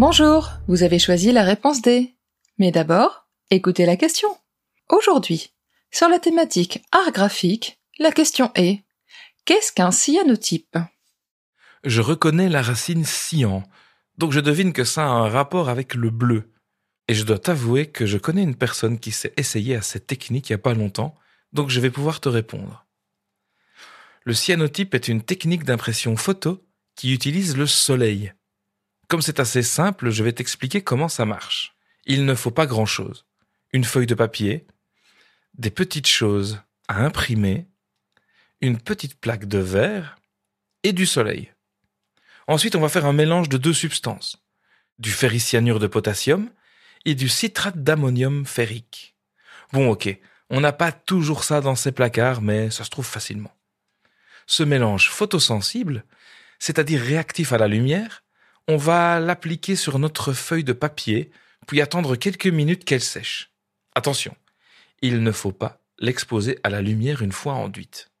Bonjour, vous avez choisi la réponse D. Mais d'abord, écoutez la question. Aujourd'hui, sur la thématique art graphique, la question est Qu'est-ce qu'un cyanotype? Je reconnais la racine cyan, donc je devine que ça a un rapport avec le bleu. Et je dois t'avouer que je connais une personne qui s'est essayée à cette technique il y a pas longtemps, donc je vais pouvoir te répondre. Le cyanotype est une technique d'impression photo qui utilise le soleil. Comme c'est assez simple, je vais t'expliquer comment ça marche. Il ne faut pas grand-chose. Une feuille de papier, des petites choses à imprimer, une petite plaque de verre et du soleil. Ensuite, on va faire un mélange de deux substances, du ferricyanure de potassium et du citrate d'ammonium ferrique. Bon, ok, on n'a pas toujours ça dans ces placards, mais ça se trouve facilement. Ce mélange photosensible, c'est-à-dire réactif à la lumière, on va l'appliquer sur notre feuille de papier, puis attendre quelques minutes qu'elle sèche. Attention, il ne faut pas l'exposer à la lumière une fois enduite.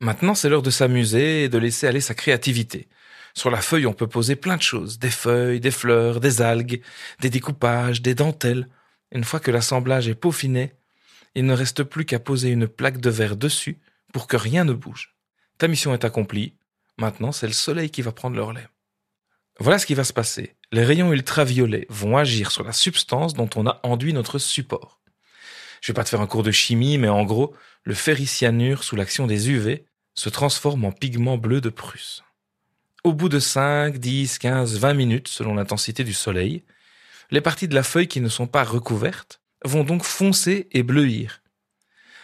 Maintenant, c'est l'heure de s'amuser et de laisser aller sa créativité. Sur la feuille, on peut poser plein de choses, des feuilles, des fleurs, des algues, des découpages, des dentelles. Une fois que l'assemblage est peaufiné, il ne reste plus qu'à poser une plaque de verre dessus pour que rien ne bouge. Ta mission est accomplie. Maintenant, c'est le soleil qui va prendre le relais. Voilà ce qui va se passer. Les rayons ultraviolets vont agir sur la substance dont on a enduit notre support. Je vais pas te faire un cours de chimie, mais en gros, le ferricyanure, sous l'action des UV, se transforme en pigment bleu de Prusse. Au bout de 5, 10, 15, 20 minutes, selon l'intensité du soleil, les parties de la feuille qui ne sont pas recouvertes vont donc foncer et bleuir,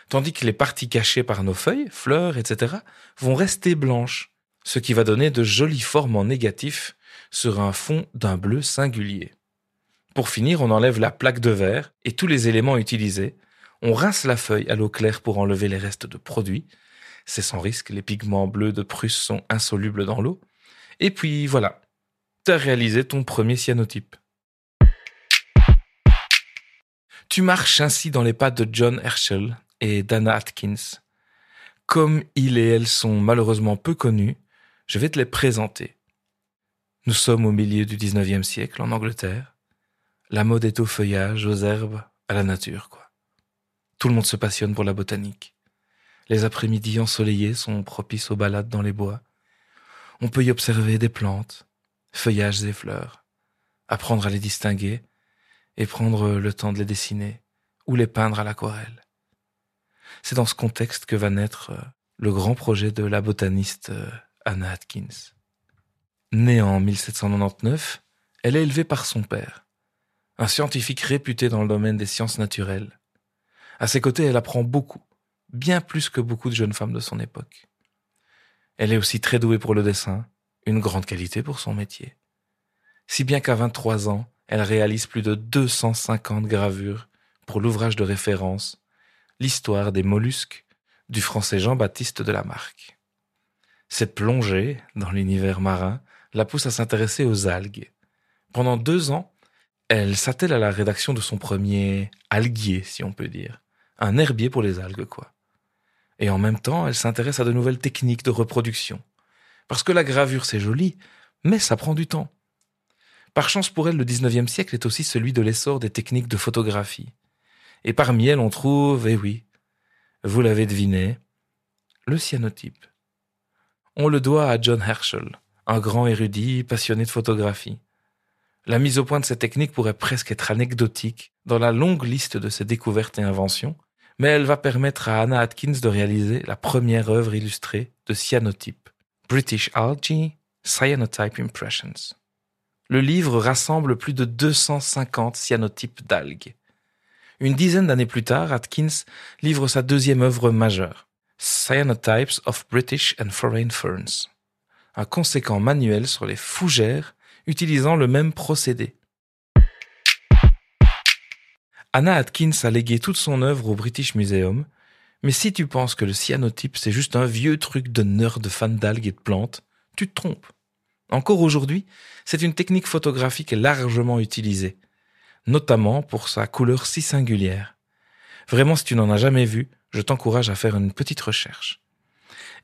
tandis que les parties cachées par nos feuilles, fleurs, etc., vont rester blanches, ce qui va donner de jolies formes en négatif sur un fond d'un bleu singulier. Pour finir, on enlève la plaque de verre et tous les éléments utilisés. On rince la feuille à l'eau claire pour enlever les restes de produits. C'est sans risque, les pigments bleus de Prusse sont insolubles dans l'eau. Et puis voilà, t'as réalisé ton premier cyanotype. Tu marches ainsi dans les pas de John Herschel et Dana Atkins. Comme ils et elles sont malheureusement peu connus, je vais te les présenter. Nous sommes au milieu du 19e siècle en Angleterre. La mode est au feuillage, aux herbes, à la nature, quoi. Tout le monde se passionne pour la botanique. Les après-midi ensoleillés sont propices aux balades dans les bois. On peut y observer des plantes, feuillages et fleurs, apprendre à les distinguer et prendre le temps de les dessiner ou les peindre à l'aquarelle. C'est dans ce contexte que va naître euh, le grand projet de la botaniste euh, Anna Atkins. Née en 1799, elle est élevée par son père, un scientifique réputé dans le domaine des sciences naturelles. À ses côtés, elle apprend beaucoup, bien plus que beaucoup de jeunes femmes de son époque. Elle est aussi très douée pour le dessin, une grande qualité pour son métier. Si bien qu'à 23 ans, elle réalise plus de 250 gravures pour l'ouvrage de référence L'histoire des mollusques du français Jean-Baptiste de Lamarck. Cette plongée dans l'univers marin la pousse à s'intéresser aux algues. Pendant deux ans, elle s'attelle à la rédaction de son premier alguier, si on peut dire. Un herbier pour les algues, quoi. Et en même temps, elle s'intéresse à de nouvelles techniques de reproduction. Parce que la gravure, c'est joli, mais ça prend du temps. Par chance pour elle, le 19e siècle est aussi celui de l'essor des techniques de photographie. Et parmi elles, on trouve, eh oui, vous l'avez deviné, le cyanotype. On le doit à John Herschel, un grand érudit passionné de photographie. La mise au point de cette technique pourrait presque être anecdotique dans la longue liste de ses découvertes et inventions, mais elle va permettre à Anna Atkins de réaliser la première œuvre illustrée de cyanotype, British Algae Cyanotype Impressions. Le livre rassemble plus de 250 cyanotypes d'algues. Une dizaine d'années plus tard, Atkins livre sa deuxième œuvre majeure, Cyanotypes of British and Foreign Ferns, un conséquent manuel sur les fougères utilisant le même procédé. Anna Atkins a légué toute son œuvre au British Museum, mais si tu penses que le cyanotype c'est juste un vieux truc de nerd fan d'algues et de plantes, tu te trompes. Encore aujourd'hui, c'est une technique photographique largement utilisée, notamment pour sa couleur si singulière. Vraiment, si tu n'en as jamais vu, je t'encourage à faire une petite recherche.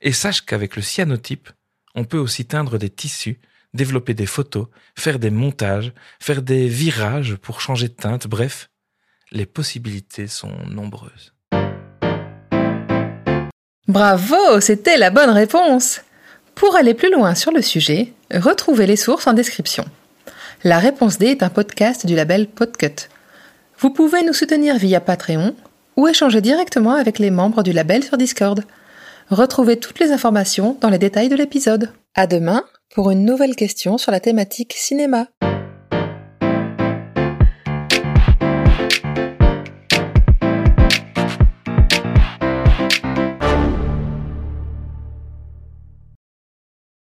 Et sache qu'avec le cyanotype, on peut aussi teindre des tissus, développer des photos, faire des montages, faire des virages pour changer de teinte, bref, les possibilités sont nombreuses. Bravo, c'était la bonne réponse. Pour aller plus loin sur le sujet, retrouvez les sources en description. La réponse D est un podcast du label Podcut. Vous pouvez nous soutenir via Patreon ou échanger directement avec les membres du label sur Discord. Retrouvez toutes les informations dans les détails de l'épisode. À demain pour une nouvelle question sur la thématique cinéma.